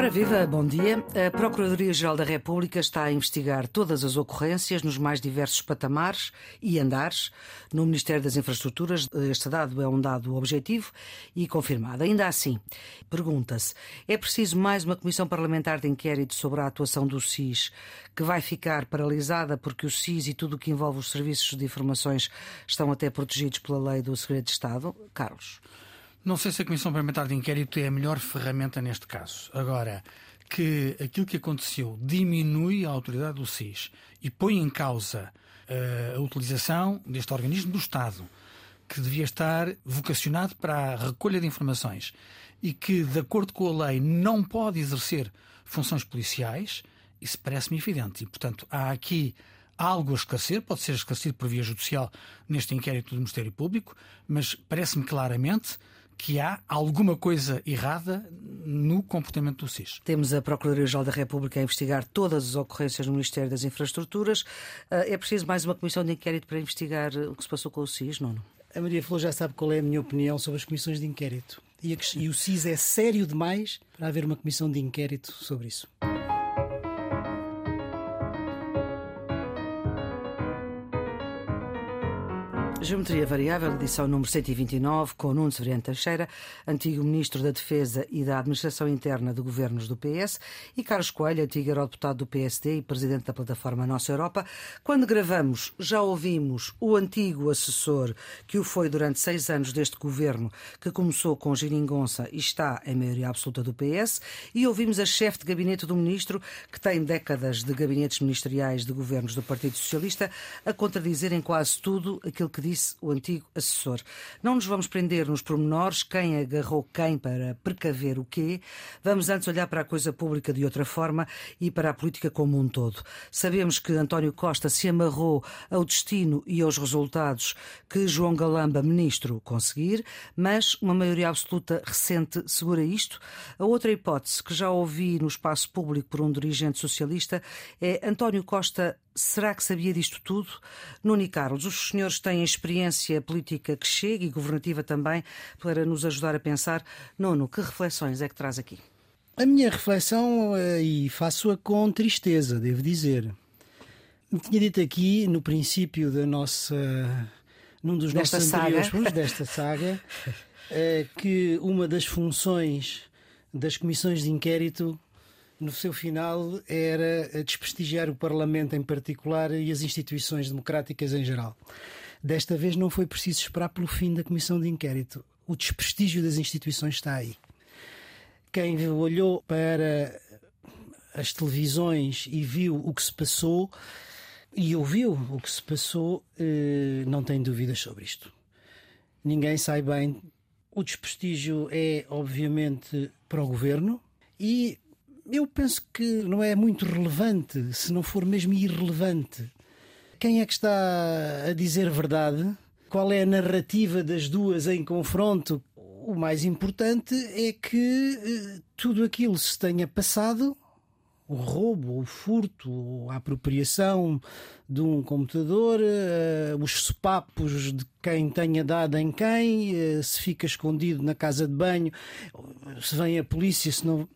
Ora viva, bom dia. A Procuradoria-Geral da República está a investigar todas as ocorrências nos mais diversos patamares e andares no Ministério das Infraestruturas. Este dado é um dado objetivo e confirmado. Ainda assim, pergunta-se: é preciso mais uma comissão parlamentar de inquérito sobre a atuação do SIS, que vai ficar paralisada porque o SIS e tudo o que envolve os serviços de informações estão até protegidos pela lei do segredo de Estado? Carlos. Não sei se a Comissão Parlamentar de Inquérito é a melhor ferramenta neste caso. Agora, que aquilo que aconteceu diminui a autoridade do SIS e põe em causa uh, a utilização deste organismo do Estado, que devia estar vocacionado para a recolha de informações e que, de acordo com a lei, não pode exercer funções policiais, isso parece-me evidente. E, portanto, há aqui algo a esclarecer, pode ser esclarecido por via judicial neste inquérito do Ministério Público, mas parece-me claramente que há alguma coisa errada no comportamento do SIS. Temos a Procuradoria-Geral da República a investigar todas as ocorrências no Ministério das Infraestruturas. Ah, é preciso mais uma comissão de inquérito para investigar o que se passou com o SIS, não? A Maria Flor já sabe qual é a minha opinião sobre as comissões de inquérito. E, e o SIS é sério demais para haver uma comissão de inquérito sobre isso. Geometria Variável, edição número 129, com Nuno Severiano Teixeira, antigo Ministro da Defesa e da Administração Interna de Governos do PS, e Carlos Coelho, antigo eurodeputado do PSD e Presidente da plataforma Nossa Europa. Quando gravamos, já ouvimos o antigo assessor, que o foi durante seis anos deste governo, que começou com Giringonça e está em maioria absoluta do PS, e ouvimos a chefe de gabinete do Ministro, que tem décadas de gabinetes ministeriais de governos do Partido Socialista, a contradizer em quase tudo aquilo que diz disse o antigo assessor. Não nos vamos prender nos pormenores, quem agarrou quem para precaver o quê. Vamos antes olhar para a coisa pública de outra forma e para a política como um todo. Sabemos que António Costa se amarrou ao destino e aos resultados que João Galamba, ministro, conseguir, mas uma maioria absoluta recente segura isto. A outra hipótese que já ouvi no espaço público por um dirigente socialista é António Costa Será que sabia disto tudo? Nuno e Carlos, os senhores têm experiência política que chega e governativa também para nos ajudar a pensar. Nuno, que reflexões é que traz aqui? A minha reflexão, eh, e faço-a com tristeza, devo dizer. Me tinha dito aqui, no princípio da nossa. num dos desta nossos saga. anteriores desta saga, eh, que uma das funções das comissões de inquérito no seu final era desprestigiar o Parlamento em particular e as instituições democráticas em geral. Desta vez não foi preciso esperar pelo fim da comissão de inquérito. O desprestígio das instituições está aí. Quem olhou para as televisões e viu o que se passou e ouviu o que se passou, eh, não tem dúvidas sobre isto. Ninguém sai bem. O desprestígio é, obviamente, para o governo e eu penso que não é muito relevante, se não for mesmo irrelevante. Quem é que está a dizer verdade? Qual é a narrativa das duas em confronto? O mais importante é que eh, tudo aquilo se tenha passado o roubo, o furto, a apropriação de um computador, uh, os sopapos de quem tenha dado em quem, uh, se fica escondido na casa de banho, se vem a polícia, se não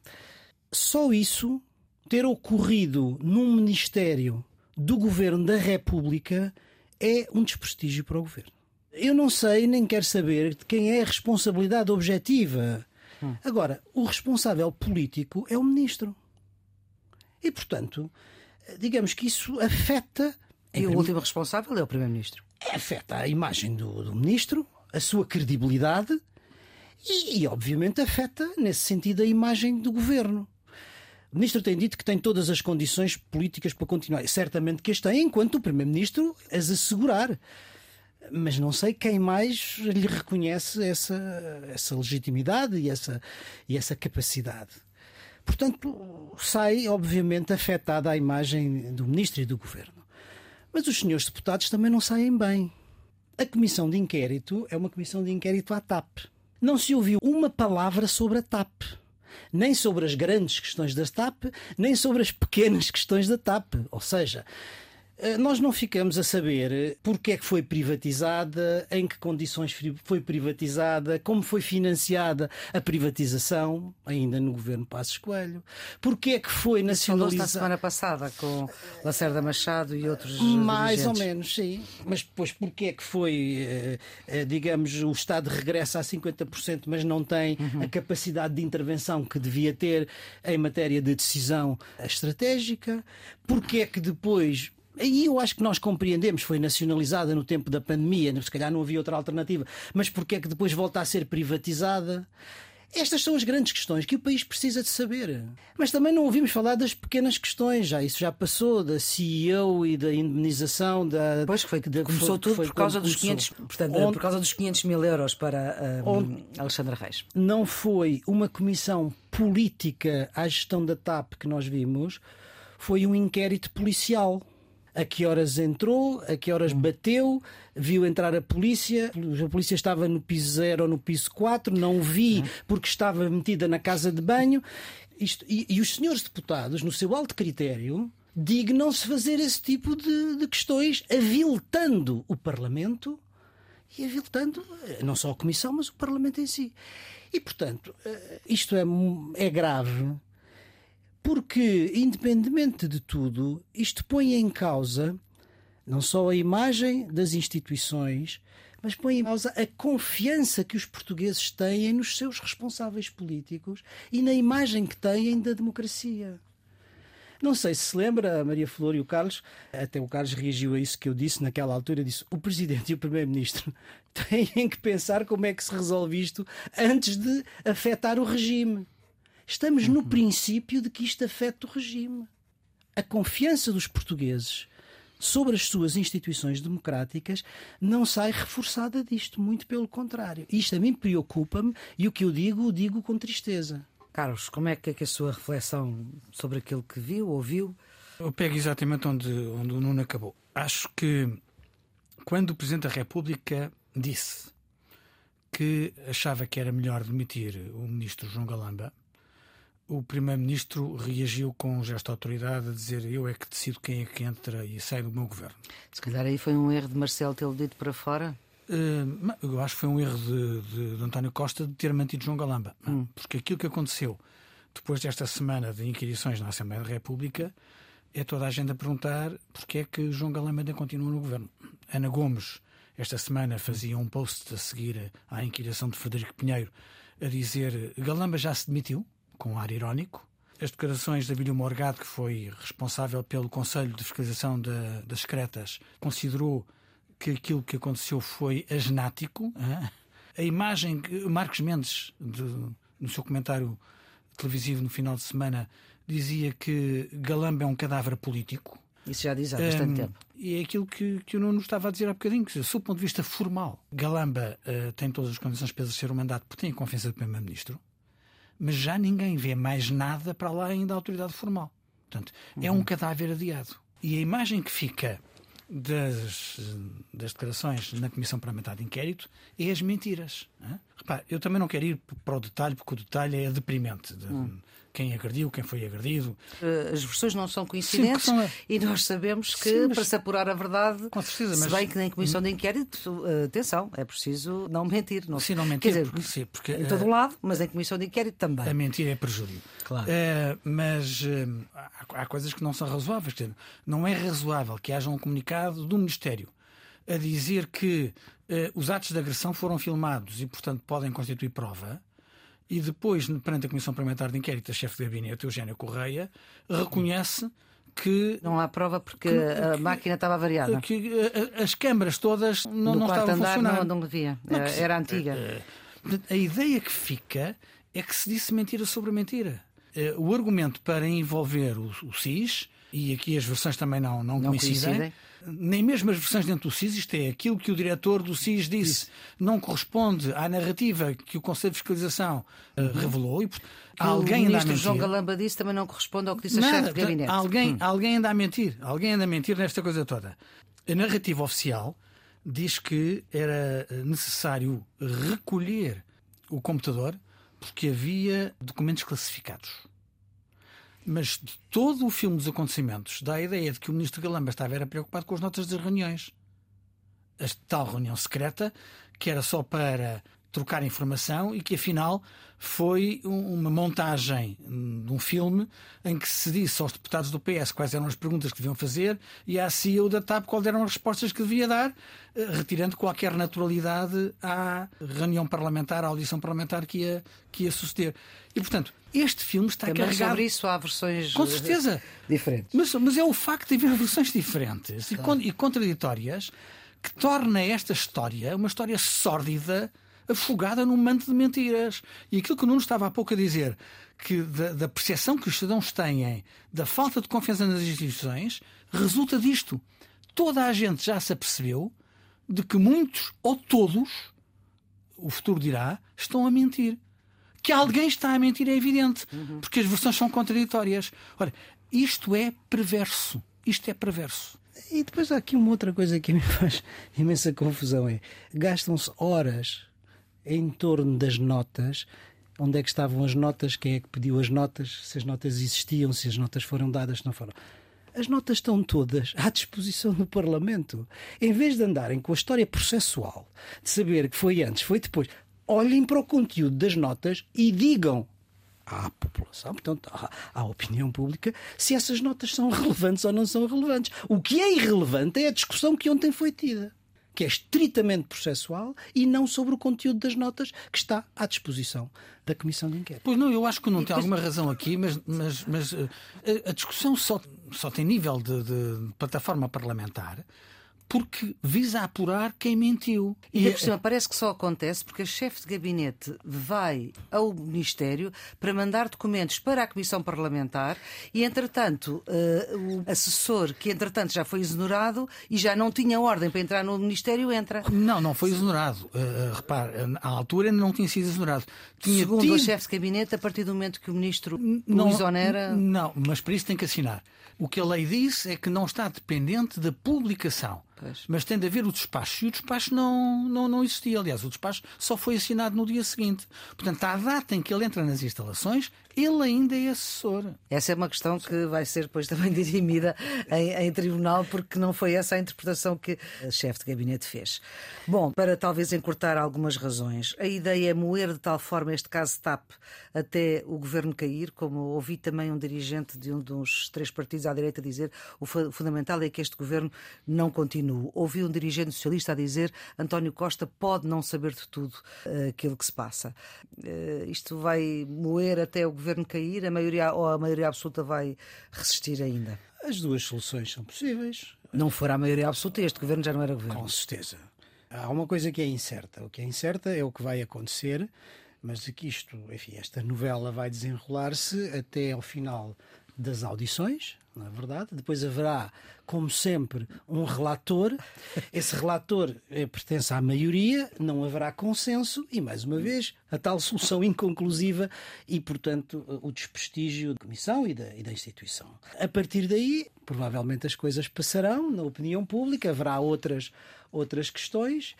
só isso ter ocorrido num Ministério do Governo da República é um desprestígio para o Governo. Eu não sei nem quero saber de quem é a responsabilidade objetiva. Hum. Agora, o responsável político é o Ministro. E, portanto, digamos que isso afeta. E o último responsável é o Primeiro-Ministro. Afeta a imagem do, do Ministro, a sua credibilidade e, e, obviamente, afeta, nesse sentido, a imagem do Governo. O Ministro tem dito que tem todas as condições políticas para continuar. Certamente que as tem, enquanto o Primeiro-Ministro as assegurar. Mas não sei quem mais lhe reconhece essa, essa legitimidade e essa, e essa capacidade. Portanto, sai, obviamente, afetada a imagem do Ministro e do Governo. Mas os senhores deputados também não saem bem. A comissão de inquérito é uma comissão de inquérito à TAP. Não se ouviu uma palavra sobre a TAP nem sobre as grandes questões da TAP, nem sobre as pequenas questões da TAP. Ou seja, nós não ficamos a saber porque é que foi privatizada, em que condições foi privatizada, como foi financiada a privatização, ainda no governo Passos Coelho, porque é que foi nacionalizada. na semana passada com Lacerda Machado e outros. Mais dirigentes. ou menos, sim. Mas depois, porque é que foi, eh, eh, digamos, o Estado regressa a 50%, mas não tem uhum. a capacidade de intervenção que devia ter em matéria de decisão estratégica? Porque é que depois Aí eu acho que nós compreendemos, foi nacionalizada no tempo da pandemia, se calhar não havia outra alternativa, mas porque é que depois volta a ser privatizada? Estas são as grandes questões que o país precisa de saber. Mas também não ouvimos falar das pequenas questões, já isso já passou, da CEO e da indemnização da. Pois que foi que começou tudo foi por causa dos 500, portanto, onde, por causa dos 500 mil euros para um, Alexandre Reis. Não foi uma comissão política à gestão da TAP que nós vimos, foi um inquérito policial a que horas entrou, a que horas bateu, viu entrar a polícia, a polícia estava no piso 0 ou no piso 4, não vi porque estava metida na casa de banho. Isto, e, e, os senhores deputados, no seu alto critério, dignam-se fazer esse tipo de, de questões, aviltando o Parlamento e aviltando eh, não só a Comissão, mas o Parlamento em si. E, portanto, eh, isto é, é grave porque, independentemente de tudo, isto põe em causa não só a imagem das instituições, mas põe em causa a confiança que os portugueses têm nos seus responsáveis políticos e na imagem que têm da democracia. Não sei se se lembra, a Maria Flor e o Carlos, até o Carlos reagiu a isso que eu disse naquela altura, disse o Presidente e o Primeiro-Ministro têm que pensar como é que se resolve isto antes de afetar o regime. Estamos no uhum. princípio de que isto afeta o regime. A confiança dos portugueses sobre as suas instituições democráticas não sai reforçada disto, muito pelo contrário. Isto a mim preocupa-me e o que eu digo, o digo com tristeza. Carlos, como é que é que a sua reflexão sobre aquilo que viu, ouviu? Eu pego exatamente onde, onde o Nuno acabou. Acho que quando o Presidente da República disse que achava que era melhor demitir o Ministro João Galamba, o Primeiro-Ministro reagiu com um gesto de autoridade a dizer eu é que decido quem é que entra e sai do meu governo. Se calhar aí foi um erro de Marcelo tê-lo dito para fora? Uh, eu acho que foi um erro de, de, de António Costa de ter mantido João Galamba. Hum. Porque aquilo que aconteceu depois desta semana de inquirições na Assembleia da República é toda a gente a perguntar porque é que João Galamba ainda continua no governo. Ana Gomes, esta semana, fazia um post a seguir à inquirição de Frederico Pinheiro a dizer Galamba já se demitiu com ar irónico. As declarações de Abílio Morgado, que foi responsável pelo Conselho de Fiscalização das Secretas, considerou que aquilo que aconteceu foi asnático. A imagem que Marcos Mendes, de, no seu comentário televisivo no final de semana, dizia que Galamba é um cadáver político. Isso já diz há bastante um, tempo. E é aquilo que, que o Nuno estava a dizer há bocadinho. Que, do ponto de vista formal, Galamba uh, tem todas as condições para exercer o mandato porque tem a confiança do Primeiro-Ministro mas já ninguém vê mais nada para lá ainda da autoridade formal. Portanto, uhum. é um cadáver adiado. E a imagem que fica das, das declarações na Comissão Parlamentar de Inquérito é as mentiras. Repare, eu também não quero ir para o detalhe, porque o detalhe é deprimente. De, uhum quem agrediu, quem foi agredido. Eh, as versões não são coincidentes Sim, são... e nós sabemos que Sim, mas... para se apurar a verdade, Com certeza, se bem que na comissão de inquérito, eh, atenção, é preciso não mentir. Não... Sim, não mentir. Quer dizer, porque, sim, porque, em todo uh... lado, mas em comissão de inquérito também. A mentira é prejuízo. Claro. Uh, mas uh, há, há, coisas que não são razoáveis. Não é razoável que haja um comunicado do Ministério a dizer que os atos de agressão foram filmados e, portanto, podem constituir prova e depois, perante a Comissão Parlamentar de Inquérito, a chefe de gabinete, Eugénia Correia, reconhece que. Não há prova porque que, a máquina estava variada. Que as câmaras todas não, não estavam a funcionar. Não, não devia. Era, era antiga. Eh, eh, a ideia que fica é que se disse mentira sobre mentira. Eh, o argumento para envolver o, o SIS, e aqui as versões também não, não, não coincidem, coincidem nem mesmo as versões dentro do SIS, isto é aquilo que o diretor do SIS disse, Isso. não corresponde à narrativa que o Conselho de Fiscalização uh, uhum. revelou. E, alguém o ministro João Galamba disse também não corresponde ao que disse Nada, a chefe de gabinete. Alguém, hum. alguém anda a mentir, alguém anda a mentir nesta coisa toda. A narrativa oficial diz que era necessário recolher o computador porque havia documentos classificados. Mas de todo o filme dos acontecimentos dá a ideia de que o ministro Galamba estava era preocupado com as notas das reuniões. A tal reunião secreta, que era só para trocar informação e que afinal foi uma montagem de um filme em que se disse aos deputados do PS quais eram as perguntas que deviam fazer e à CEO da TAP quais eram as respostas que devia dar, eh, retirando qualquer naturalidade à reunião parlamentar, à audição parlamentar que ia, que ia suceder. E, portanto, este filme está Também carregado. sobre isso há versões Com certeza. diferentes. Mas, mas é o facto de haver versões diferentes e, con- e contraditórias que torna esta história uma história sórdida, afogada num manto de mentiras. E aquilo que o Nuno estava há pouco a dizer, que da, da percepção que os cidadãos têm da falta de confiança nas instituições, resulta disto. Toda a gente já se apercebeu de que muitos ou todos, o futuro dirá, estão a mentir. Que alguém está a mentir é evidente, porque as versões são contraditórias. Ora, isto é perverso. Isto é perverso. E depois há aqui uma outra coisa que me faz imensa confusão: é gastam-se horas em torno das notas. Onde é que estavam as notas? Quem é que pediu as notas? Se as notas existiam, se as notas foram dadas, se não foram. As notas estão todas à disposição do Parlamento. Em vez de andarem com a história processual, de saber que foi antes, foi depois, olhem para o conteúdo das notas e digam à população, portanto, à, à opinião pública, se essas notas são relevantes ou não são relevantes. O que é irrelevante é a discussão que ontem foi tida, que é estritamente processual e não sobre o conteúdo das notas que está à disposição da Comissão de Inquérito. Pois não, eu acho que não tem alguma razão aqui, mas, mas, mas eh, a, a discussão só, só tem nível de, de plataforma parlamentar porque visa apurar quem mentiu. E ainda por cima, parece que só acontece porque a chefe de gabinete vai ao Ministério para mandar documentos para a Comissão Parlamentar e, entretanto, eh, o assessor, que entretanto já foi exonerado e já não tinha ordem para entrar no Ministério, entra. Não, não foi exonerado. Uh, uh, repare, à altura ainda não tinha sido exonerado. Tinha Segundo tido- a chefe de gabinete, a partir do momento que o Ministro não, o exonera. Não, mas para isso tem que assinar. O que a lei diz é que não está dependente da publicação. Pois. Mas tem de haver o despacho. E o despacho não, não, não existia. Aliás, o despacho só foi assinado no dia seguinte. Portanto, à data em que ele entra nas instalações, ele ainda é assessor. Essa é uma questão que vai ser depois também dirimida em, em tribunal, porque não foi essa a interpretação que a chefe de gabinete fez. Bom, para talvez encurtar algumas razões, a ideia é moer de tal forma este caso TAP até o governo cair, como ouvi também um dirigente de um dos três partidos à direita dizer o fu- fundamental é que este governo não continue. Ouvi um dirigente socialista a dizer António Costa pode não saber de tudo eh, aquilo que se passa. Eh, isto vai moer até o governo cair, a maioria ou a maioria absoluta vai resistir ainda. As duas soluções são possíveis, Não for a maioria absoluta, este governo já não era governo. com certeza. Há uma coisa que é incerta. O que é incerta é o que vai acontecer, mas de que isto, enfim, esta novela vai desenrolar-se até ao final das audições, não é verdade? Depois haverá, como sempre, um relator. Esse relator eh, pertence à maioria, não haverá consenso e, mais uma vez, a tal solução inconclusiva e, portanto, o desprestígio da Comissão e da, e da instituição. A partir daí, provavelmente as coisas passarão na opinião pública, haverá outras, outras questões.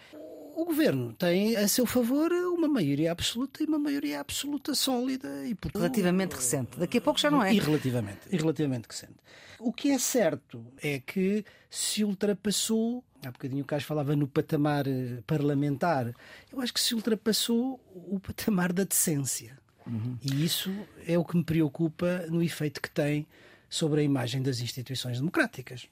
O governo tem a seu favor uma maioria absoluta e uma maioria absoluta sólida e portanto, Relativamente recente. Daqui a pouco já não é. e relativamente, e relativamente recente. O que é certo é que se ultrapassou, há bocadinho o Carlos falava no patamar eh, parlamentar, eu acho que se ultrapassou o patamar da decência. E isso é o que me preocupa no efeito que tem sobre a imagem das instituições democráticas.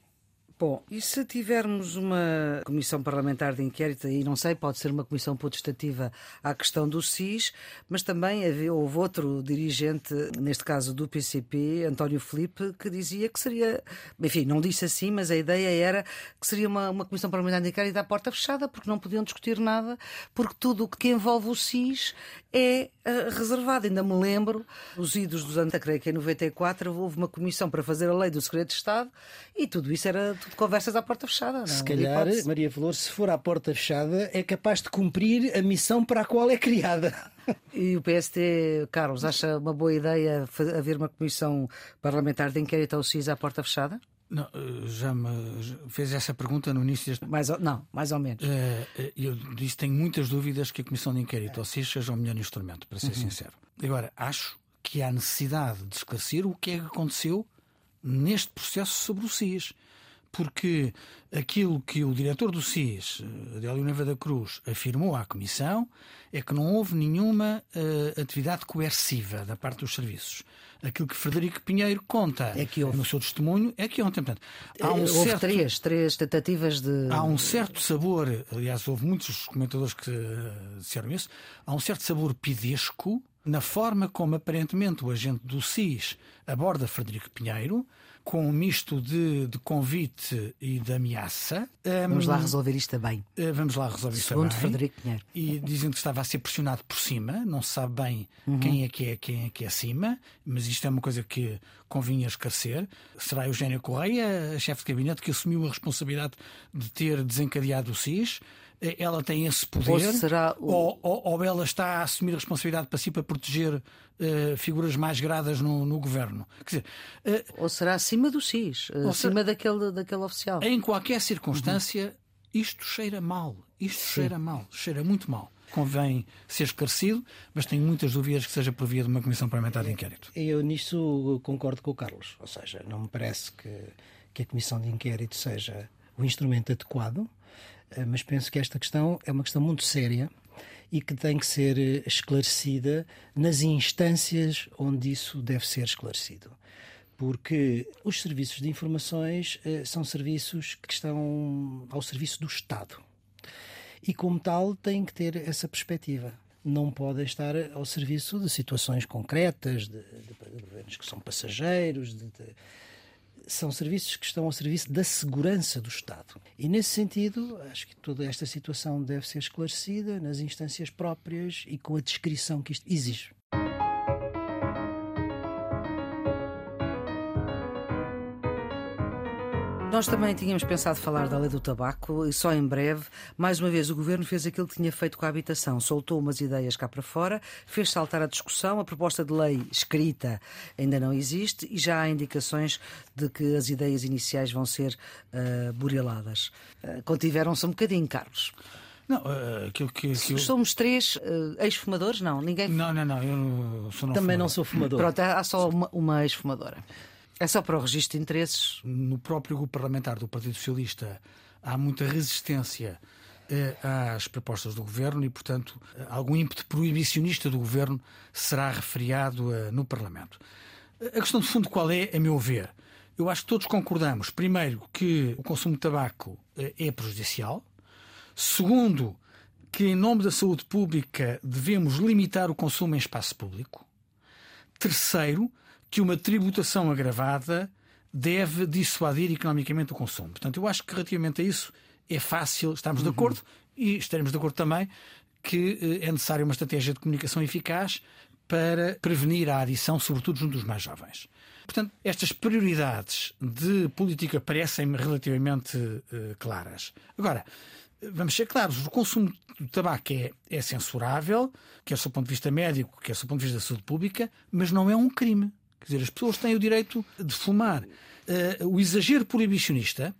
Bom, e se tivermos uma comissão parlamentar de inquérito, aí não sei, pode ser uma comissão potestativa à questão do SIS, mas também houve outro dirigente, neste caso do PCP, António Felipe, que dizia que seria, enfim, não disse assim, mas a ideia era que seria uma, uma comissão parlamentar de inquérito à porta fechada, porque não podiam discutir nada, porque tudo o que envolve o SIS é eh, reservado. Ainda me lembro, os idos dos anos, creio que em 94, houve uma comissão para fazer a lei do segredo de Estado e tudo isso era tudo conversas à porta fechada. Não? é? Se calhar. Maria Flor, se for à porta fechada, é capaz de cumprir a missão para a qual é criada. E o PST, Carlos, acha uma boa ideia haver uma comissão parlamentar de inquérito ao SIS à porta fechada? Não, eh, já me fez essa pergunta no início deste. Mais ou, não, mais ou menos. Eh, eh, Eu disse tenho muitas dúvidas que a Comissão de Inquérito ou seja seja o melhor instrumento, para ser sincero. Agora, acho que há necessidade de esclarecer o que é que aconteceu neste processo sobre o SIS. Porque aquilo que o diretor do SIS, Adélio Neva da Cruz, afirmou à Comissão é que não houve nenhuma uh, atividade coerciva da parte dos serviços. Aquilo que Frederico Pinheiro conta é que houve. no seu testemunho é que ontem. Portanto, há um houve certo, três, três tentativas de. Há um certo sabor, aliás, houve muitos comentadores que disseram isso, há um certo sabor pidesco na forma como aparentemente o agente do SIS aborda Frederico Pinheiro, com um misto de, de convite e de ameaça. Vamos um, lá resolver isto bem. Eh, vamos lá resolver isto Segundo bem. Frederico Pinheiro. E dizendo que estava a ser pressionado por cima, não se sabe bem uhum. quem é que é quem é que é acima, mas isto é uma coisa que convinha esclarecer. Será Eugénia Correia, a chefe de gabinete, que assumiu a responsabilidade de ter desencadeado o SIS ela tem esse poder, ou, será o... ou, ou, ou, ela está a assumir a responsabilidade para si para proteger uh, figuras mais gradas no, no governo. Quer dizer, uh, ou será acima do SIS, uh, acima será... daquele, daquele oficial. Em qualquer circunstância, uhum. isto cheira mal. Isto Sim. cheira mal, cheira muito mal. Convém ser esclarecido, mas tenho muitas dúvidas que seja por via de uma comissão parlamentar de inquérito. Eu nisso concordo com o Carlos. Ou seja, não me parece que, que a comissão de inquérito seja o instrumento adequado eh, mas penso que esta questão é uma questão muito séria e que tem que ser eh, esclarecida nas instâncias onde isso deve ser esclarecido. Porque os serviços de informações eh, são serviços que estão ao serviço do Estado. E, como tal, têm que ter essa perspectiva. Não podem estar ao serviço de situações concretas, de, de, de governos que são passageiros, de, de são serviços que estão ao serviço da segurança do Estado. E, nesse sentido, acho que toda esta situação deve ser esclarecida nas instâncias próprias e com a descrição que isto exige. Nós também tínhamos pensado falar da lei do tabaco e só em breve, mais uma vez, o governo fez aquilo que tinha feito com a habitação, soltou umas ideias cá para fora, fez saltar a discussão, a proposta de lei escrita ainda não existe e já há indicações de que as ideias iniciais vão ser uh, bureladas. Uh, Contiveram-se um bocadinho, Carlos. Não, uh, aquilo que, eu... Somos três uh, ex-fumadores? Não, ninguém. Não, não, não, eu sou não Também fumador. não sou fumador. Pronto, há só uma, uma ex-fumadora. É só para o registro de interesses? No próprio grupo parlamentar do Partido Socialista há muita resistência eh, às propostas do governo e, portanto, algum ímpeto proibicionista do governo será referiado eh, no Parlamento. A questão de fundo qual é, a meu ver? Eu acho que todos concordamos, primeiro, que o consumo de tabaco eh, é prejudicial. Segundo, que em nome da saúde pública devemos limitar o consumo em espaço público. Terceiro, que uma tributação agravada deve dissuadir economicamente o consumo. Portanto, eu acho que relativamente a isso é fácil, estamos de uhum. acordo e estaremos de acordo também que eh, é necessária uma estratégia de comunicação eficaz para prevenir a adição, sobretudo junto dos mais jovens. Portanto, estas prioridades de política parecem-me relativamente uh, claras. Agora, vamos ser claros, o consumo do tabaco é, é censurável, quer do ponto de vista médico, quer do ponto de vista da saúde pública, mas não é um crime. Quer dizer, as pessoas têm o direito de fumar. Uh, o exagero proibicionista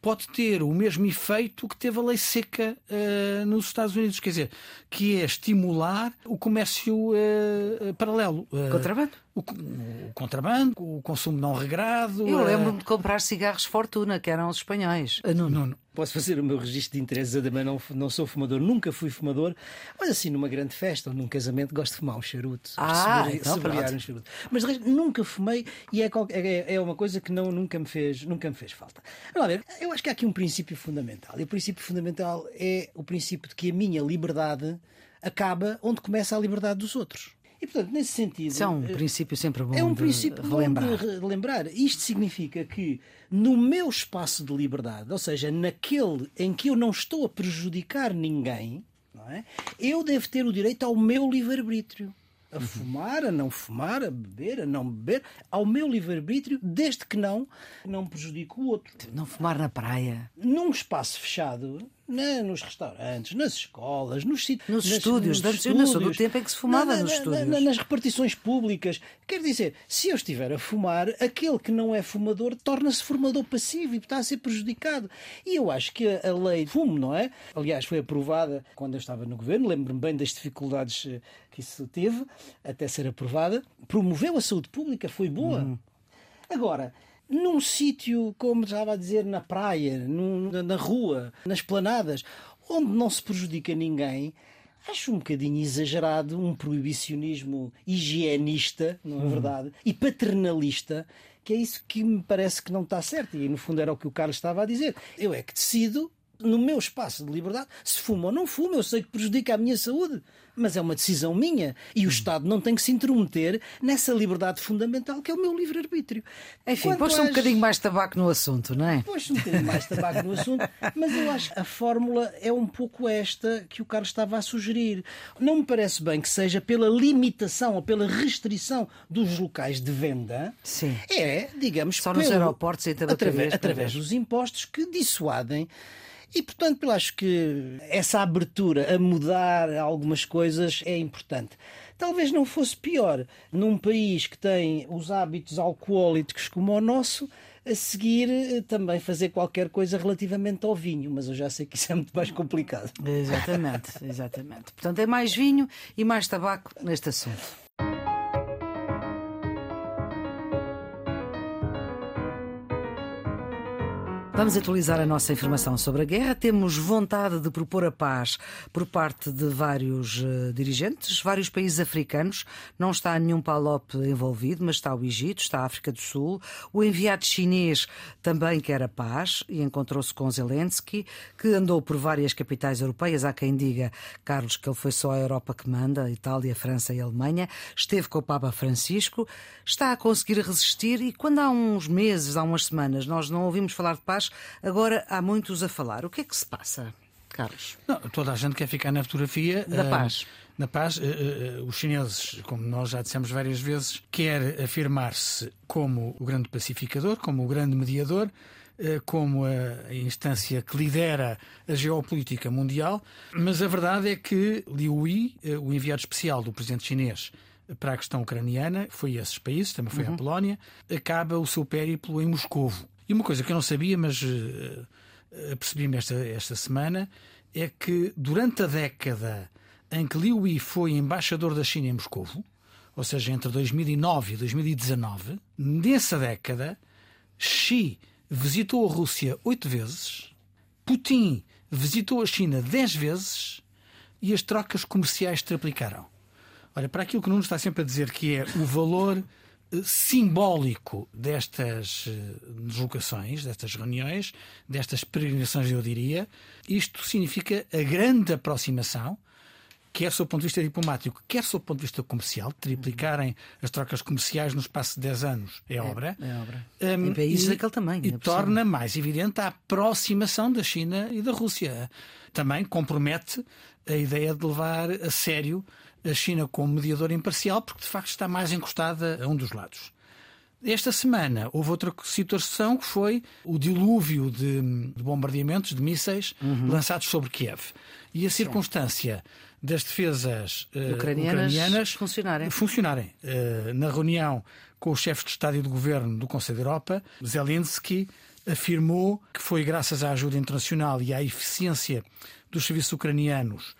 pode ter o mesmo efeito que teve a lei seca uh, nos Estados Unidos, quer dizer, que é estimular o comércio uh, paralelo. Contrabando? O, o, contrabando, o consumo não regrado. Eu lembro-me de comprar cigarros Fortuna, que eram os espanhóis. Não, não, não. Posso fazer o meu registro de interesses, eu também não, não sou fumador, nunca fui fumador, mas assim, numa grande festa ou num casamento, gosto de fumar um charuto. Ah, então, um charuto. Mas nunca fumei e é, é, é, uma coisa que não, nunca, me fez, nunca me fez falta. Vamos ver, eu acho que há aqui um princípio fundamental. E o princípio fundamental é o princípio de que a minha liberdade acaba onde começa a liberdade dos outros. E, portanto, nesse sentido. Isso é um princípio sempre bom. É um princípio de relembrar. de relembrar. Isto significa que no meu espaço de liberdade, ou seja, naquele em que eu não estou a prejudicar ninguém, não é? eu devo ter o direito ao meu livre-arbítrio. A uhum. fumar, a não fumar, a beber, a não beber, ao meu livre-arbítrio, desde que não, não prejudique o outro. Não fumar na praia. Num espaço fechado, né, nos restaurantes, nas escolas, nos sítios. Nos nas, estúdios, nos antes, eu não sou do tempo em que se fumava na- nos na- estúdios. na- nas repartições públicas. Quer dizer, se eu estiver a fumar, aquele que não é fumador torna-se fumador passivo e está a ser prejudicado. E eu acho que a, a lei de fumo, não é? Aliás, foi aprovada quando eu estava no governo, lembro-me bem das dificuldades eh, que isso teve até ser aprovada. Promoveu a saúde pública, foi boa. Uhum. Agora, num sítio, como estava a dizer, na praia, num- na, na rua, nas planadas, onde não se prejudica ninguém, acho um bocadinho exagerado um proibicionismo higienista, não é verdade? E paternalista, que é isso que me parece que não está certo. E no fundo era o que o Carlos estava a dizer. Eu é que decido. No meu espaço de liberdade, se fumo ou não fumo, eu sei que prejudica a minha saúde, mas é uma decisão minha e o Estado não tem que se intrometer nessa liberdade fundamental que é o meu livre-arbítrio. Enfim, Quanto pôs um bocadinho mais tabaco no assunto, não é? Pois um bocadinho mais tabaco no assunto, mas eu acho que a fórmula é um pouco esta que o Carlos estava a sugerir. Não me parece bem que seja pela limitação ou pela restrição dos locais de venda. Sim. É, digamos, Só nos pelo- aeroportos e através, através dos impostos que dissuadem. E, portanto, eu acho que essa abertura a mudar algumas coisas é importante. Talvez não fosse pior num país que tem os hábitos alcoólicos como o nosso, a seguir eh, também fazer qualquer coisa relativamente ao vinho, mas eu já sei que isso é muito mais complicado. Exatamente, exatamente. Portanto, é mais vinho e mais tabaco neste assunto. Vamos atualizar a nossa informação sobre a guerra. Temos vontade de propor a paz por parte de vários eh, dirigentes, vários países africanos. Não está nenhum PALOP envolvido, mas está o Egito, está a África do Sul. O enviado chinês também quer a paz e encontrou-se com Zelensky, que andou por várias capitais europeias. Há quem diga, Carlos, que ele foi só a Europa que manda, Itália, França e Alemanha. Esteve com o Papa Francisco, está a conseguir resistir e quando há uns meses, há umas semanas, nós não ouvimos falar de paz, agora há muitos a falar. O que é que se passa, Carlos? Não, toda a gente quer ficar na fotografia Da ah, paz. Na paz, eh, eh, os chineses, como nós já dissemos várias vezes, quer afirmar-se como o grande pacificador, como o grande mediador, eh, como a instância que lidera a geopolítica mundial, mas a verdade é que Liu Yi, eh, o enviado especial do presidente chinês para a questão ucraniana, foi a esses países, também foi à Polónia, acaba o seu périplo em Moscovo. E uma coisa que eu não sabia, mas eh, apercebi-me esta, esta semana, é que durante a década em que Liu Yi foi embaixador da China em Moscovo, ou seja, entre 2009 e 2019, nessa década, Xi visitou a Rússia oito vezes, Putin visitou a China dez vezes e as trocas comerciais triplicaram. Olha, para aquilo que o Nuno está sempre a dizer que é o valor eh, simbólico destas eh, deslocações, destas reuniões, destas peregrinações, eu diria, isto significa a grande aproximação, quer sob o ponto de vista diplomático, quer sob o ponto de vista comercial, triplicarem as trocas comerciais no espaço de 10 anos é obra. é obra. Hum, Em países e- daquele tamanho, E cima. torna mais evidente a aproximação da China e da Rússia. Também compromete a ideia de levar a sério a China como mediadora imparcial, porque de facto está mais encostada a um dos lados. Esta semana houve outra situação que foi o dilúvio de, de bombardeamentos, de mísseis Uhum. lançados sobre Kiev. E a circunstância das defesas eh, Ucranianas ucranianas funcionarem. funcionarem. Eh, na reunião com os chefes de Estado e de Governo do Conselho da Europa, Zelensky afirmou que foi graças à ajuda internacional e à eficiência dos serviços ucranianos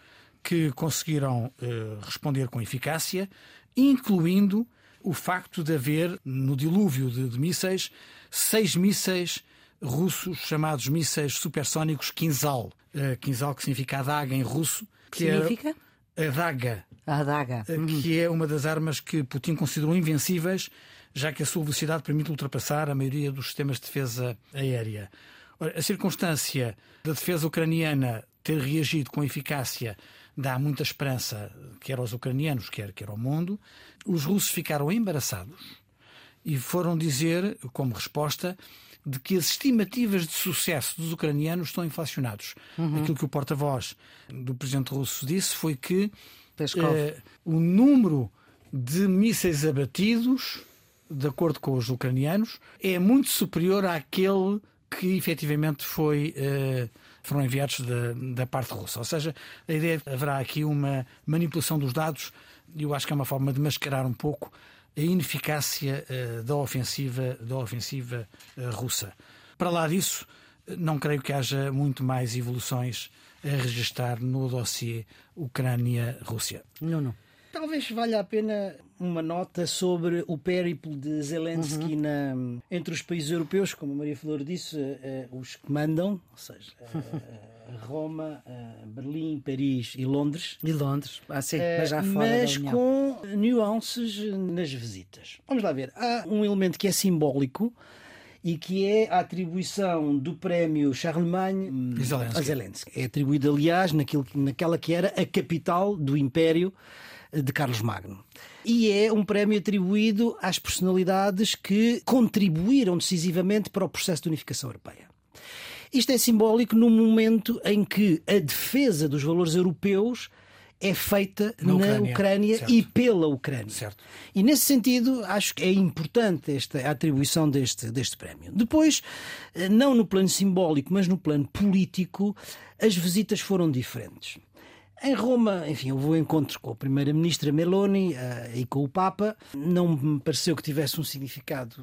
que conseguiram eh, responder com eficácia, incluindo o facto de haver, no dilúvio de, de mísseis, seis mísseis russos chamados mísseis supersónicos Kinzhal. Eh, Kinzhal, que significa adaga em russo. Que era Significa? adaga, A adaga. eh, que é uma das armas que Putin considerou invencíveis, já que a sua velocidade permite ultrapassar a maioria dos sistemas de defesa aérea. Ora, a circunstância da defesa ucraniana ter reagido com eficácia dá muita esperança, quer aos ucranianos, quer, quer ao mundo. Os russos ficaram embaraçados e foram dizer, como resposta, de que as estimativas de sucesso dos ucranianos estão inflacionados. Aquilo que o porta-voz do presidente russo disse foi que eh, o número de mísseis abatidos, de acordo com os ucranianos, é muito superior àquele que efetivamente foi, uh, foram enviados da, da parte russa. Ou seja, a ideia é que haverá aqui uma manipulação dos dados, e eu acho que é uma forma de mascarar um pouco a ineficácia uh, da ofensiva, da ofensiva uh, russa. Para lá disso, não creio que haja muito mais evoluções a registrar no dossiê Ucrânia-Rússia. Não, não. Talvez valha a pena uma nota sobre o périplo de Zelensky uhum. na, entre os países europeus, como a Maria Flor disse, uh, os que mandam, ou seja, uh, Roma, uh, Berlim, Paris e Londres. E Londres, ah, sim, mas já fora Mas com nuances nas visitas. Vamos lá ver. Há um elemento que é simbólico e que é a atribuição do prémio Charlemagne hum, Zelensky. a Zelensky. É atribuído, aliás, naquilo, naquela que era a capital do Império de Carlos Magno. E é um prémio atribuído às personalidades que contribuíram decisivamente para o processo de unificação europeia. Isto é simbólico no momento em que a defesa dos valores europeus é feita na, na Ucrânia, Ucrânia e pela Ucrânia. Certo. E nesse sentido, acho que é importante esta atribuição deste, deste prémio. Depois, eh, não no plano simbólico, mas no plano político, as visitas foram diferentes. Em Roma, enfim, houve um encontro com a primeira-ministra Meloni uh, e com o Papa. Não me pareceu que tivesse um significado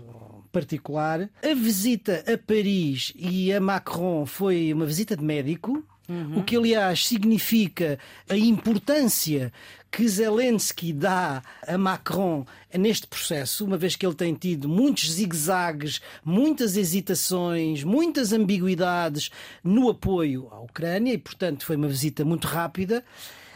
particular. A visita a Paris e a Macron foi uma visita de médico, Uhum. O que, aliás, significa a importância que Zelensky dá a Macron neste processo, uma vez que ele tem tido muitos zigue-zagues, muitas hesitações, muitas ambiguidades no apoio à Ucrânia e, portanto, foi uma visita muito rápida.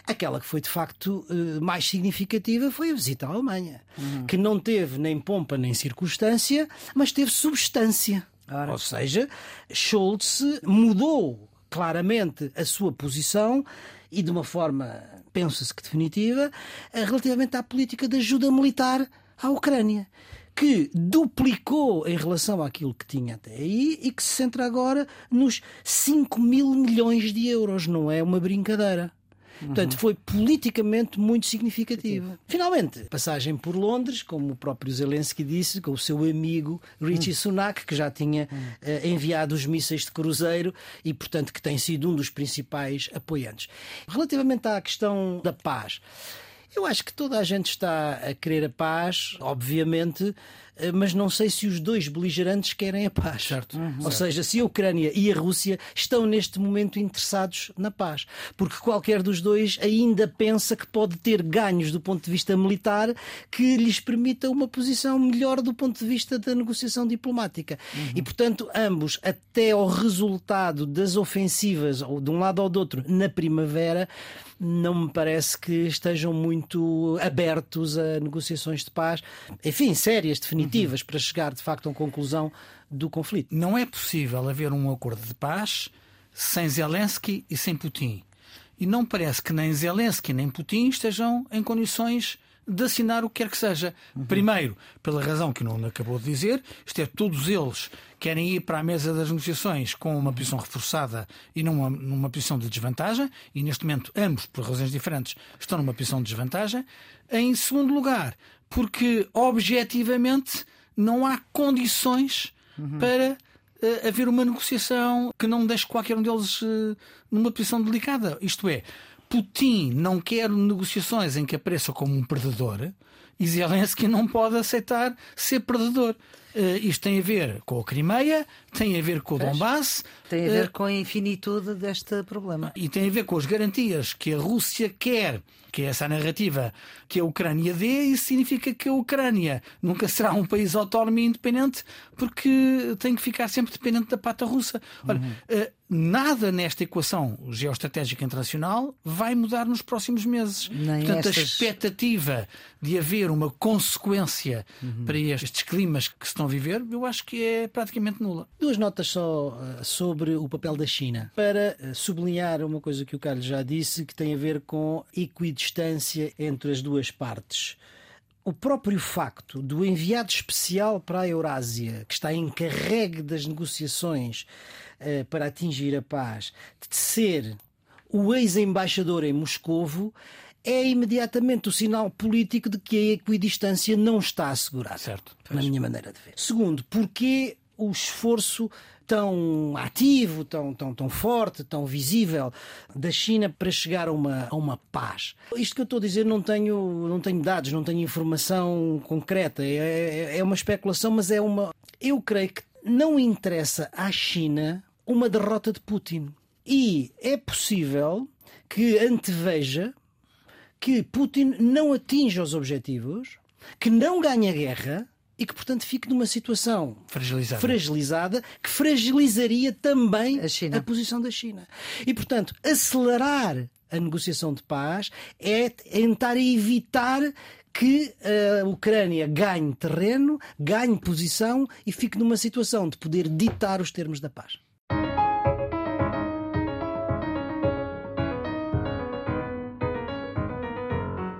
Aquela que foi de facto eh, mais significativa foi a visita à Alemanha, uhum. que não teve nem pompa nem circunstância, mas teve substância. Ora. Ou seja, Scholz mudou claramente a sua posição e de uma forma, pensa-se que definitiva, eh, relativamente à política de ajuda militar à Ucrânia. Que duplicou em relação àquilo que tinha até aí e que se centra agora nos 5 mil milhões de euros. Não é uma brincadeira. Portanto, foi politicamente muito significativa. Finalmente, passagem por Londres, como o próprio Zelensky disse, com o seu amigo Richie hum. Sunak, que já tinha uh, enviado os mísseis de cruzeiro e, portanto, que tem sido um dos principais apoiantes. Relativamente à questão da paz, eu acho que toda a gente está a querer a paz, obviamente, mas não sei se os dois beligerantes querem a paz. Certo. Uhum. Ou certo. seja, se a Ucrânia e a Rússia estão neste momento interessados na paz. Porque qualquer dos dois ainda pensa que pode ter ganhos do ponto de vista militar que lhes permita uma posição melhor do ponto de vista da negociação diplomática. Uhum. E, portanto, ambos, até ao resultado das ofensivas, ou de um lado ou do outro, na primavera, não me parece que estejam muito abertos a negociações de paz, enfim, sérias, definitivas, uhum. para chegar de facto a uma conclusão do conflito. Não é possível haver um acordo de paz sem Zelensky e sem Putin. E não parece que nem Zelensky nem Putin estejam em condições de assinar o que quer que seja. Uhum. Primeiro, pela razão que não acabou de dizer, isto é, todos eles querem ir para a mesa das negociações com uma posição reforçada e numa, numa posição de desvantagem, e neste momento ambos, por razões diferentes, estão numa posição de desvantagem. Em segundo lugar, porque objetivamente não há condições uhum. para uh, haver uma negociação que não deixe qualquer um deles uh, numa posição delicada. Isto é, Putin não quer negociações em que apareça como um perdedor e Zelensky não pode aceitar ser perdedor. Uh, isto tem a ver com a Crimeia, tem a ver com o Donbass. Tem a ver uh, com a infinitude deste problema. E tem a ver com as garantias que a Rússia quer que é essa narrativa que a Ucrânia dê, isso significa que a Ucrânia nunca será um país autónomo e independente porque tem que ficar sempre dependente da pata russa. Olha, uhum. Eh, nada nesta equação geoestratégica internacional vai mudar nos próximos meses. Nem Portanto, estas... a expectativa de haver uma consequência uhum. para estes climas que se estão a viver, eu acho que é praticamente nula. Duas notas só uh, sobre o papel da China. Para uh, sublinhar uma coisa que o Carlos já disse, que tem a ver com equidistância entre as duas partes o próprio facto do enviado especial para a Eurásia, que está encarregue das negociações uh, para atingir a paz, de ser o ex-embaixador em Moscovo, é imediatamente o sinal político de que a equidistância não está assegurada. Certo. Na minha maneira de ver. Segundo, porque o esforço tão ativo, tão, tão, tão forte, tão visível da China para chegar a uma, a uma paz. Isto que eu estou a dizer não tenho, não tenho dados, não tenho informação concreta, é, é, é uma especulação, mas é uma. Eu creio que não interessa à China uma derrota de Putin. E é possível que anteveja que Putin não atinja os objetivos, que não ganhe a guerra e que, portanto, fique numa situação fragilizada, fragilizada que fragilizaria também a, a, posição da China. E, portanto, acelerar a negociação de paz é tentar evitar que a Ucrânia ganhe terreno, ganhe posição e fique numa situação de poder ditar os termos da paz.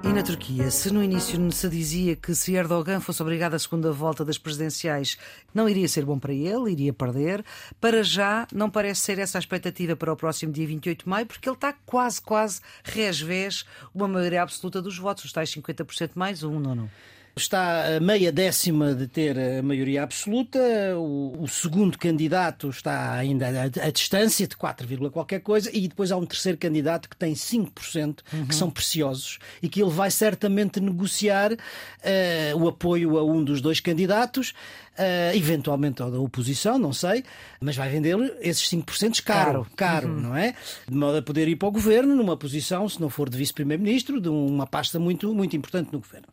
E na Turquia, se no início se dizia que se Erdogan fosse obrigado à segunda volta das presidenciais não iria ser bom para ele, iria perder, para já não parece ser essa a expectativa para o próximo dia 28 de maio, porque ele está quase, quase resvés uma maioria absoluta dos votos, os tais 50% mais um, não? Está a meia décima de ter a maioria absoluta, o, o segundo candidato está ainda a, a, distância de 4, qualquer coisa, e depois há um terceiro candidato que tem 5%, uhum. que são preciosos, e que ele vai certamente negociar uh, o apoio a um dos dois candidatos, uh, eventualmente ao da oposição, não sei, mas vai vender esses 5% caro, caro, caro uhum. não é? De modo a poder ir para o governo numa posição, se não for de vice-primeiro-ministro, de uma pasta muito, muito importante no governo.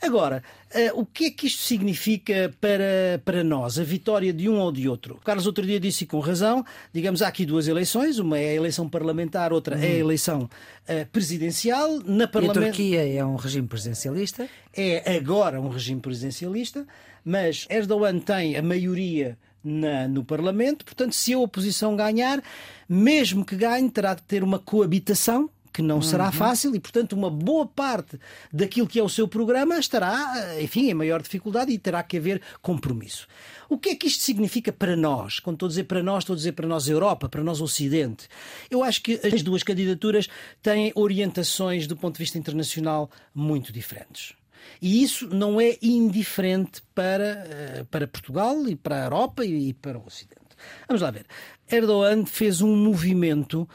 Agora, uh, o que é que isto significa para, para nós, a vitória de um ou de outro? O Carlos outro dia disse com razão, digamos, há aqui duas eleições, uma é a eleição parlamentar, outra uhum. é a uhum. eleição uh, presidencial. Na parlament... E a Turquia é um regime presidencialista? É agora um regime presidencialista, mas Erdogan tem a maioria na, no Parlamento, portanto, se a oposição ganhar, mesmo que ganhe, terá de ter uma coabitação que não será uhum. fácil e, portanto, uma boa parte daquilo que é o seu programa estará, enfim, em maior dificuldade e terá que haver compromisso. O que é que isto significa para nós? Quando estou a dizer para nós, estou a dizer para nós Europa, para nós Ocidente. Eu acho que as duas candidaturas têm orientações do ponto de vista internacional muito diferentes. E isso não é indiferente para, eh, para Portugal e para a Europa e para o Ocidente. Vamos lá ver. Erdogan fez um movimento.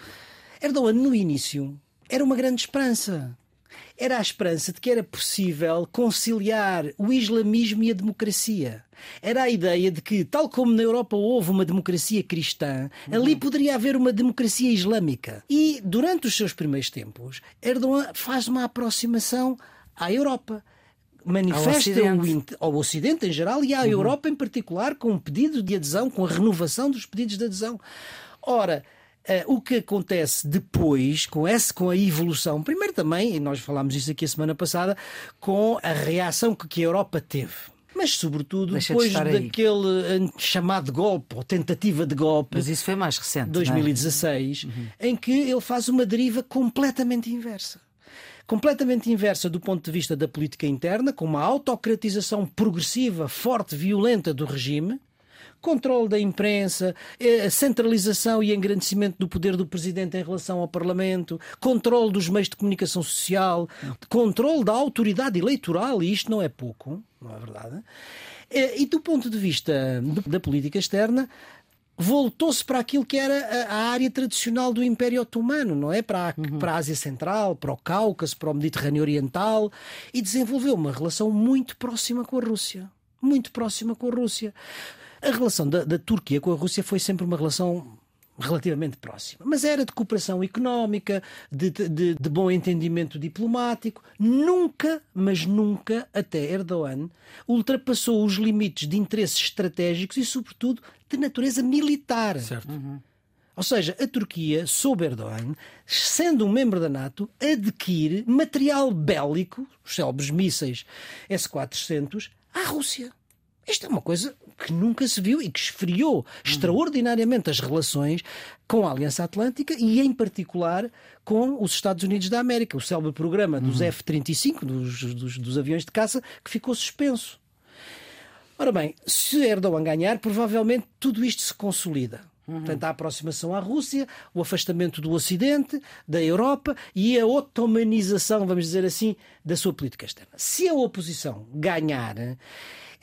Erdogan, no início, era uma grande esperança. Era a esperança de que era possível conciliar o islamismo e a democracia. Era a ideia de que, tal como na Europa houve uma democracia cristã, uhum. ali poderia haver uma democracia islâmica. E, durante os seus primeiros tempos, Erdogan faz uma aproximação à Europa manifesta ao Ocidente. ao Ocidente em geral e à uhum. Europa em particular, com um pedido de adesão, com a renovação dos pedidos de adesão. Ora, Uh, o que acontece depois com, esse, com a evolução, primeiro também, e nós falámos isso aqui a semana passada, com a reação que, que a Europa teve. Mas, sobretudo, Deixa depois de daquele uh, chamado golpe, ou tentativa de golpe. Mas isso foi mais recente. 2016, é? uhum. em que ele faz uma deriva completamente inversa completamente inversa do ponto de vista da política interna, com uma autocratização progressiva, forte, violenta do regime, controle da imprensa, eh, centralização e engrandecimento do poder do presidente em relação ao Parlamento, controle dos meios de comunicação social, controle da autoridade eleitoral, e isto não é pouco, não é verdade? Eh, e do ponto de vista da política externa, voltou-se para aquilo que era a, área tradicional do Império Otomano, não é? Para a, uhum. para a Ásia Central, para o Cáucaso, para o Mediterrâneo Oriental e desenvolveu uma relação muito próxima com a Rússia. Muito próxima com a Rússia. A relação da, da Turquia com a Rússia foi sempre uma relação relativamente próxima. Mas era de cooperação económica, de, de, de, bom entendimento diplomático. Nunca, mas nunca, até Erdogan, ultrapassou os limites de interesses estratégicos e, sobretudo, de natureza militar. Certo. Uhum. Ou seja, a Turquia, sob Erdogan, sendo um membro da NATO, adquire material bélico, os célebres mísseis S-400, à Rússia. Isto é uma coisa que nunca se viu e que esfriou uhum. extraordinariamente as relações com a Aliança Atlântica e, em particular, com os Estados Unidos da América. O célebre programa dos uhum. F-35, dos, dos, dos aviões de caça, que ficou suspenso. Ora bem, se Erdogan ganhar, provavelmente tudo isto se consolida. Uhum. Portanto, a aproximação à Rússia, o afastamento do Ocidente, da Europa e a otomanização, vamos dizer assim, da sua política externa. Se a oposição ganhar,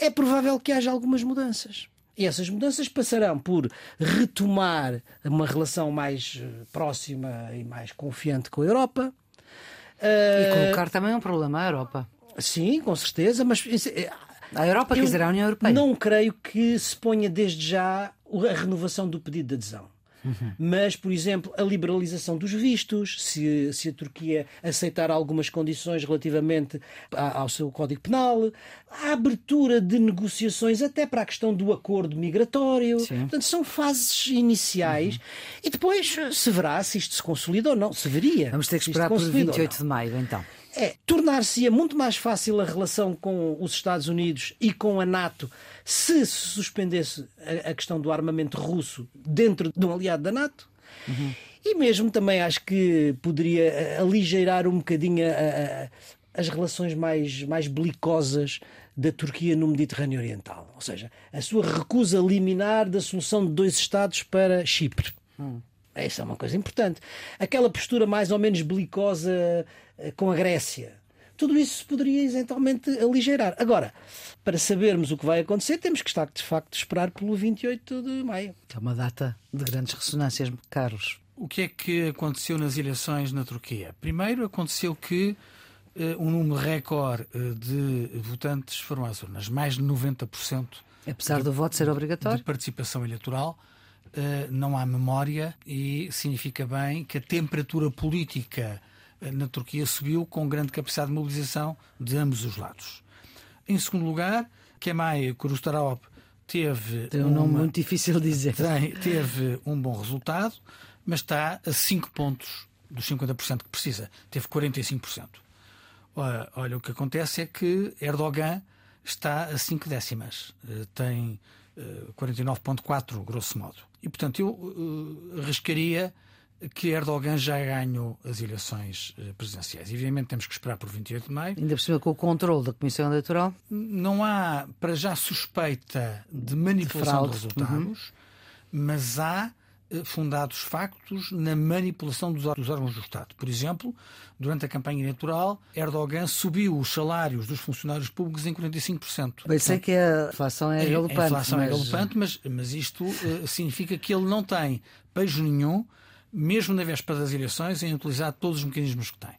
é provável que haja algumas mudanças. E essas mudanças passarão por retomar uma relação mais eh, próxima e mais confiante com a Europa. E colocar também um problema à Europa. Sim, com certeza, mas a Europa, quer dizer, a União Europeia. Não creio que se ponha desde já a renovação do pedido de adesão. Uhum. Mas, por exemplo, a liberalização dos vistos, se, se a Turquia aceitar algumas condições relativamente ao seu Código Penal, a abertura de negociações até para a questão do acordo migratório. Sim. Portanto, são fases iniciais uhum. e depois se verá se isto se consolida ou não. Se veria. Vamos ter que esperar por 28 de maio, então é tornar-se-ia muito mais fácil a relação com os Estados Unidos e com a NATO se se suspendesse a, a questão do armamento russo dentro de um aliado da NATO. Uhum. E mesmo também acho que poderia eh, aligeirar um bocadinho a, a, as relações mais, mais belicosas da Turquia no Mediterrâneo Oriental. Ou seja, a sua recusa liminar da solução de dois Estados para Chipre. Hum. Essa é uma coisa importante. Aquela postura mais ou menos belicosa eh, com a Grécia. Tudo isso se poderia eventualmente aligeirar. Agora, para sabermos o que vai acontecer, temos que estar, de facto, esperar pelo 28 de maio. Que é uma data de grandes ressonâncias, Carlos. O que é que aconteceu nas eleições na Turquia? Primeiro, aconteceu que uh, um número recorde uh, de votantes foram às urnas, mais de 90%. Apesar de, do voto ser obrigatório? De participação eleitoral. Uh, não há memória e significa bem que a temperatura política na Turquia subiu com grande capacidade de mobilização de ambos os lados. Em segundo lugar, Kemal Kılıçdaroğlu teve Tem um uma, nome muito difícil de dizer. Tem, teve um bom resultado, mas está a 5 pontos dos 50% que precisa. Teve 45%. Olha, olha, o que acontece é que Erdogan está a 5 décimas. Eh, tem 49,4, eh, grosso modo. E, portanto, eu uh, arriscaria que Erdogan já ganhou as eleições eh, presidenciais. Evidentemente temos que esperar por 28 de maio. Ainda por cima com o controle da Comissão Eleitoral? Não há, para já, suspeita de manipulação de, de resultados, uhum. mas há eh, fundados factos na manipulação dos órgãos do Estado. Por exemplo, durante a campanha eleitoral, Erdogan subiu os salários dos funcionários públicos em 45%. Eu sei que a inflação é galopante. A inflação é mas... é galopante, mas, mas isto uh, significa que ele não tem pejo nenhum mesmo na véspera das eleições, em utilizar todos os mecanismos que tem.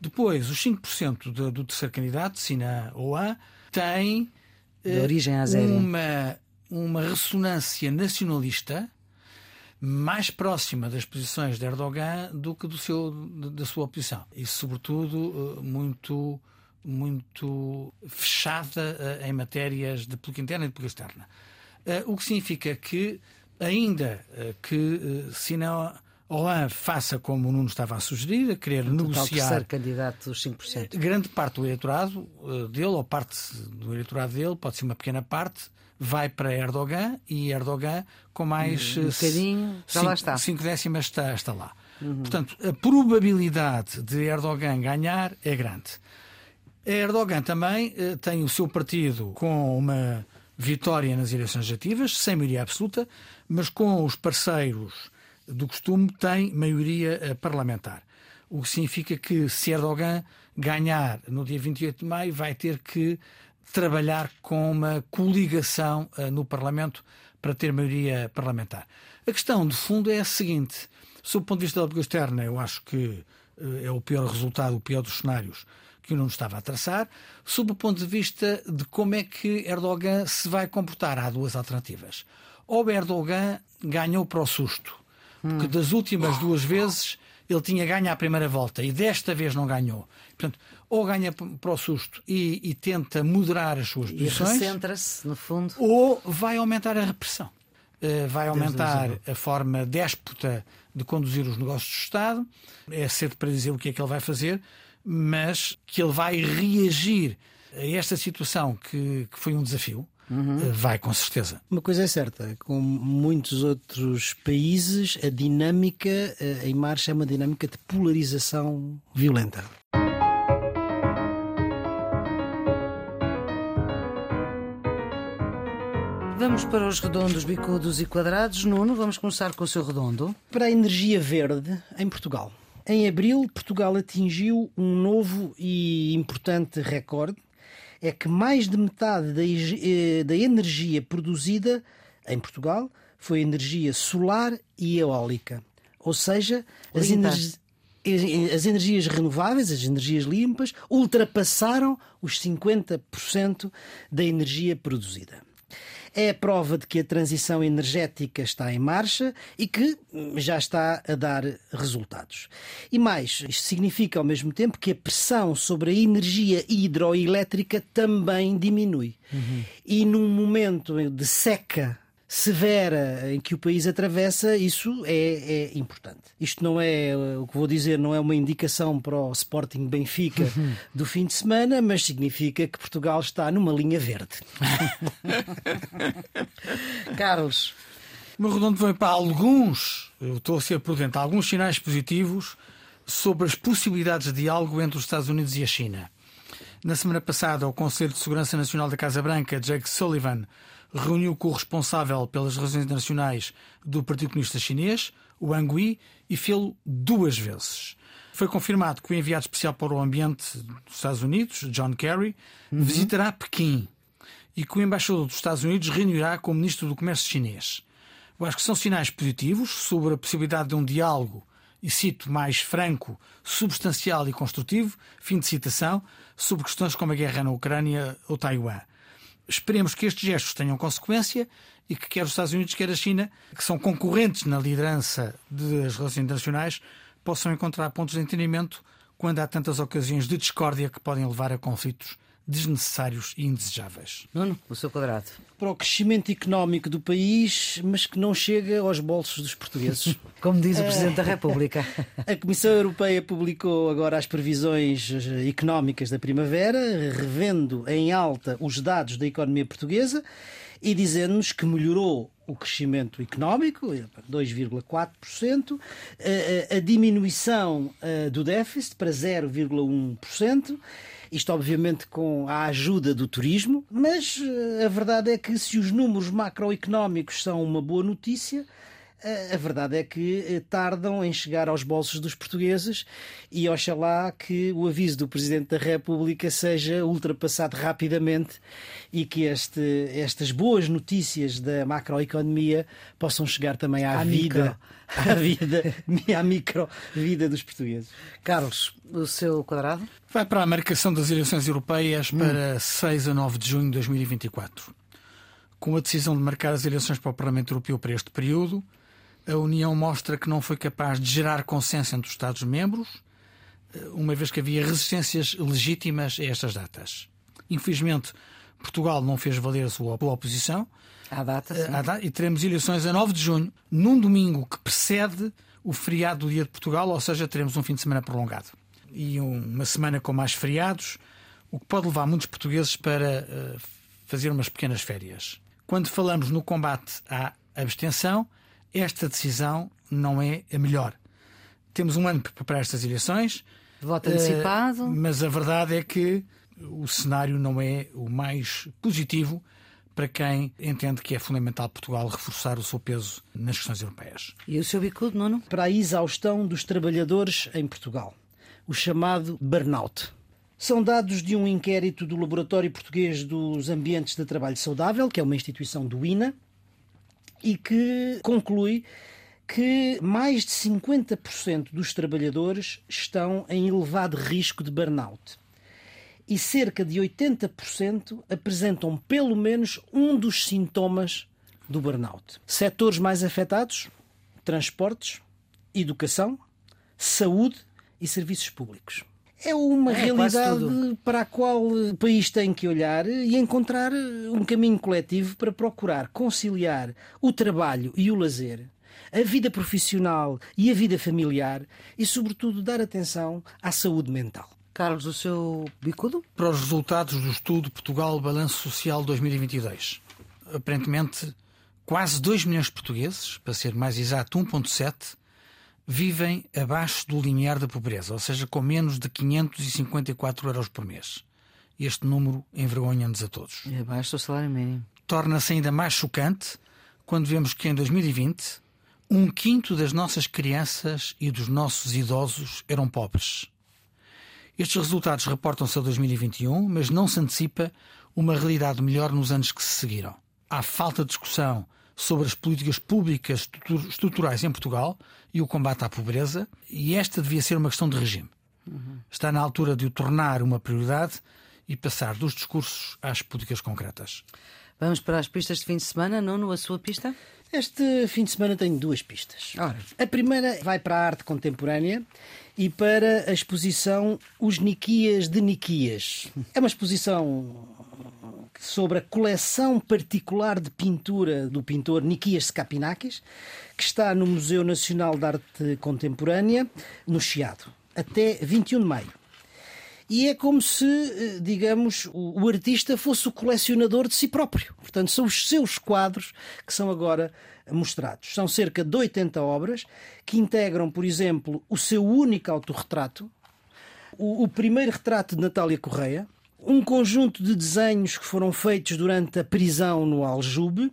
Depois, os 5% do, do terceiro candidato, Sina Oa, tem uh, origem uma, uma ressonância nacionalista mais próxima das posições de Erdogan do que do seu, da sua oposição. E, sobretudo, eh, muito, muito fechada eh, em matérias de política interna e de política externa. O que significa que, ainda que Sina Olan faça como o Nuno estava a sugerir, a querer o negociar. terceiro candidato dos 5%. Grande parte do eleitorado eh, dele, ou parte do eleitorado dele, pode ser uma pequena parte, vai para Erdogan e Erdogan com mais. Um bocadinho, já lá está. Cinco décimas está, está lá. Uhum. Portanto, a probabilidade de Erdogan ganhar é grande. Erdogan também eh, tem o seu partido com uma vitória nas eleições legislativas, sem maioria absoluta, mas com os parceiros do costume, tem maioria eh, parlamentar. O que significa que se Erdogan ganhar no dia 28 de maio, vai ter que trabalhar com uma coligação uh, no Parlamento para ter maioria parlamentar. A questão de fundo é a seguinte: sob o ponto de vista da política externa, eu acho que uh, é o pior resultado, o pior dos cenários que eu não estava a traçar. Sob o ponto de vista de como é que Erdogan se vai comportar, há duas alternativas. Ou Erdogan ganhou para o susto porque das últimas duas vezes ele tinha ganho a primeira volta e desta vez não ganhou. Portanto, ou ganha para o susto e, e tenta moderar as suas posições. E se no fundo. Ou vai aumentar a repressão. Uh, vai aumentar a forma déspota de conduzir os negócios do Estado. É cedo para dizer o que é que ele vai fazer, mas que ele vai reagir a esta situação que, que foi um desafio Uhum. Vai, com certeza. Uma coisa é certa, com muitos outros países, a dinâmica eh, em marcha é uma dinâmica de polarização violenta. Vamos para os redondos, bicudos e quadrados. Nuno, vamos começar com o seu redondo. Para a energia verde em Portugal. Em abril, Portugal atingiu um novo e importante recorde é que mais de metade da, eh, da energia produzida em Portugal foi energia solar e eólica. Ou seja, as, energi as energias renováveis, as energias limpas, ultrapassaram os 50% da energia produzida é a prova de que a transição energética está em marcha e que já está a dar resultados. E mais, isto significa ao mesmo tempo que a pressão sobre a energia hidroelétrica também diminui. Uhum. E num momento de seca severa em que o país atravessa, isso é, é, importante. Isto não é, o que vou dizer, não é uma indicação para o Sporting Benfica do fim de semana, mas significa que Portugal está numa linha verde. Carlos. O meu redondo vem para alguns, eu estou a ser prudente, alguns sinais positivos sobre as possibilidades de diálogo entre os Estados Unidos e a China. Na semana passada, o Conselho de Segurança Nacional da Casa Branca, Jake Sullivan, reuniu com o responsável pelas relações internacionais do Partido Comunista Chinês, o Wang Yi, e fê-lo duas vezes. Foi confirmado que o enviado especial para o ambiente dos Estados Unidos, John Kerry, uhum. visitará Pequim e que o embaixador dos Estados Unidos reunirá com o ministro do Comércio chinês. Eu acho que são sinais positivos sobre a possibilidade de um diálogo, e cito mais franco, substancial e construtivo, fim de citação, sobre questões como a guerra na Ucrânia ou Taiwan esperemos que estes gestos tenham consequência e que quer os Estados Unidos, quer a China, que são concorrentes na liderança das relações internacionais, possam encontrar pontos de entendimento quando há tantas ocasiões de discórdia que podem levar a conflitos desnecessários e indesejáveis. Nuno, o seu quadrado. Para o crescimento económico do país, mas que não chega aos bolsos dos portugueses. Como diz o Presidente da República. A Comissão Europeia publicou agora as previsões económicas da primavera, revendo em alta os dados da economia portuguesa e dizendo-nos que melhorou o crescimento económico, 2,4%, a diminuição eh, do déficit para 0,1%. Isto, obviamente, com a ajuda do turismo, mas eh, a verdade é que se os números macroeconómicos são uma boa notícia, a verdade é que eh, tardam em chegar aos bolsos dos portugueses e oxalá que o aviso do Presidente da República seja ultrapassado rapidamente e que este, estas boas notícias da macroeconomia possam chegar também à, à vida, à vida, à micro vida dos portugueses. Carlos, o seu quadrado? Vai para a marcação das eleições europeias hum. para hum. 6 a 9 de junho de 2024. Com a decisão de marcar as eleições para o Parlamento Europeu para este período, a União mostra que não foi capaz de gerar consenso entre os Estados-membros, eh, uma vez que havia resistências legítimas a estas datas. Infelizmente, Portugal não fez valer a sua oposição. À data, sim. À data, e teremos eleições a 9 de junho, num domingo que precede o feriado do Dia de Portugal, ou seja, teremos um fim de semana prolongado. E uma semana com mais feriados, o que pode levar muitos portugueses para uh, fazer umas pequenas férias. Quando falamos no combate à abstenção, esta decisão não é a melhor. Temos um ano para preparar estas eleições. Voto antecipado. Uh, mas a verdade é que o cenário não é o mais positivo para quem entende que é fundamental Portugal reforçar o seu peso nas questões europeias. E o seu bicudo, Nuno? Para a exaustão dos trabalhadores em Portugal. O chamado burnout. São dados de um inquérito do Laboratório Português dos Ambientes de Trabalho Saudável, que é uma instituição do INA, e que conclui que mais de 50% dos trabalhadores estão em elevado risco de burnout. E cerca de 80% apresentam pelo menos um dos sintomas do burnout. Setores mais afetados: transportes, educação, saúde e serviços públicos. É uma é, realidade para a qual o país tem que olhar e encontrar um caminho coletivo para procurar conciliar o trabalho e o lazer, a vida profissional e a vida familiar e, sobretudo, dar atenção à saúde mental. Carlos, o seu bicudo? Para os resultados do estudo Portugal Balanço Social 2022. Aparentemente, quase 2 milhões de portugueses, para ser mais exato, 1,7, vivem abaixo do limiar da pobreza, ou seja, com menos de 554 euros por mês. Este número envergonha-nos a todos. É abaixo do salário mínimo. Torna-se ainda mais chocante quando vemos que em 2020 um quinto das nossas crianças e dos nossos idosos eram pobres. Estes resultados reportam-se a 2021, mas não se antecipa uma realidade melhor nos anos que se seguiram. Há falta de discussão sobre as políticas públicas estruturais em Portugal e o combate à pobreza, e esta devia ser uma questão de regime. Está na altura de o tornar uma prioridade e passar dos discursos às políticas concretas. Vamos para as pistas de fim de semana, Nuno, a sua pista? Este fim de semana tenho duas pistas. Ora. A primeira vai para a arte contemporânea e para a exposição Os Niquias de Niquias. É uma exposição sobre a coleção particular de pintura do pintor Niquias Skapinakis, que está no Museu Nacional de Arte Contemporânea, no Chiado, até 21 de maio. E é como se, eh, digamos, o, artista fosse o colecionador de si próprio. Portanto, são os seus quadros que são agora mostrados. São cerca de 80 obras que integram, por exemplo, o seu único autorretrato, o, o primeiro retrato de Natália Correia, um conjunto de desenhos que foram feitos durante a prisão no Aljube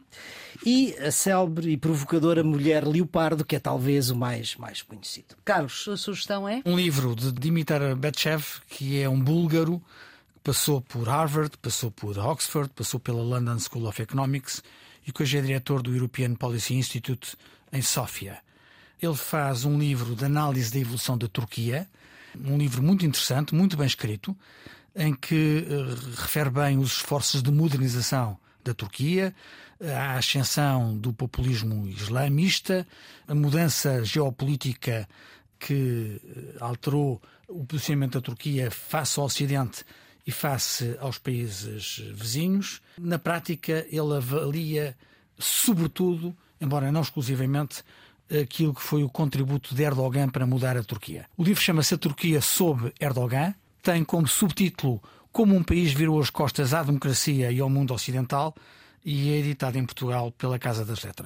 e a célebre e provocadora mulher Leopardo, que é talvez o mais, mais conhecido. Carlos, a sugestão é? Um livro de Dimitar Betchev, que é um búlgaro que passou por Harvard, passou por Oxford, passou pela London School of Economics e que hoje é diretor do European Policy Institute em Sófia. Ele faz um livro de análise da evolução da Turquia, um livro muito interessante, muito bem escrito, em que uh, refere bem os esforços de modernização da Turquia, a ascensão do populismo islamista, a mudança geopolítica que eh, alterou o posicionamento da Turquia face ao Ocidente e face aos países vizinhos. Na prática, ele avalia, sobretudo, embora não exclusivamente, aquilo que foi o contributo de Erdogan para mudar a Turquia. O livro chama-se A Turquia sob Erdogan, tem como subtítulo Como um país virou as costas à democracia e ao mundo ocidental e é editado em Portugal pela Casa das Letras.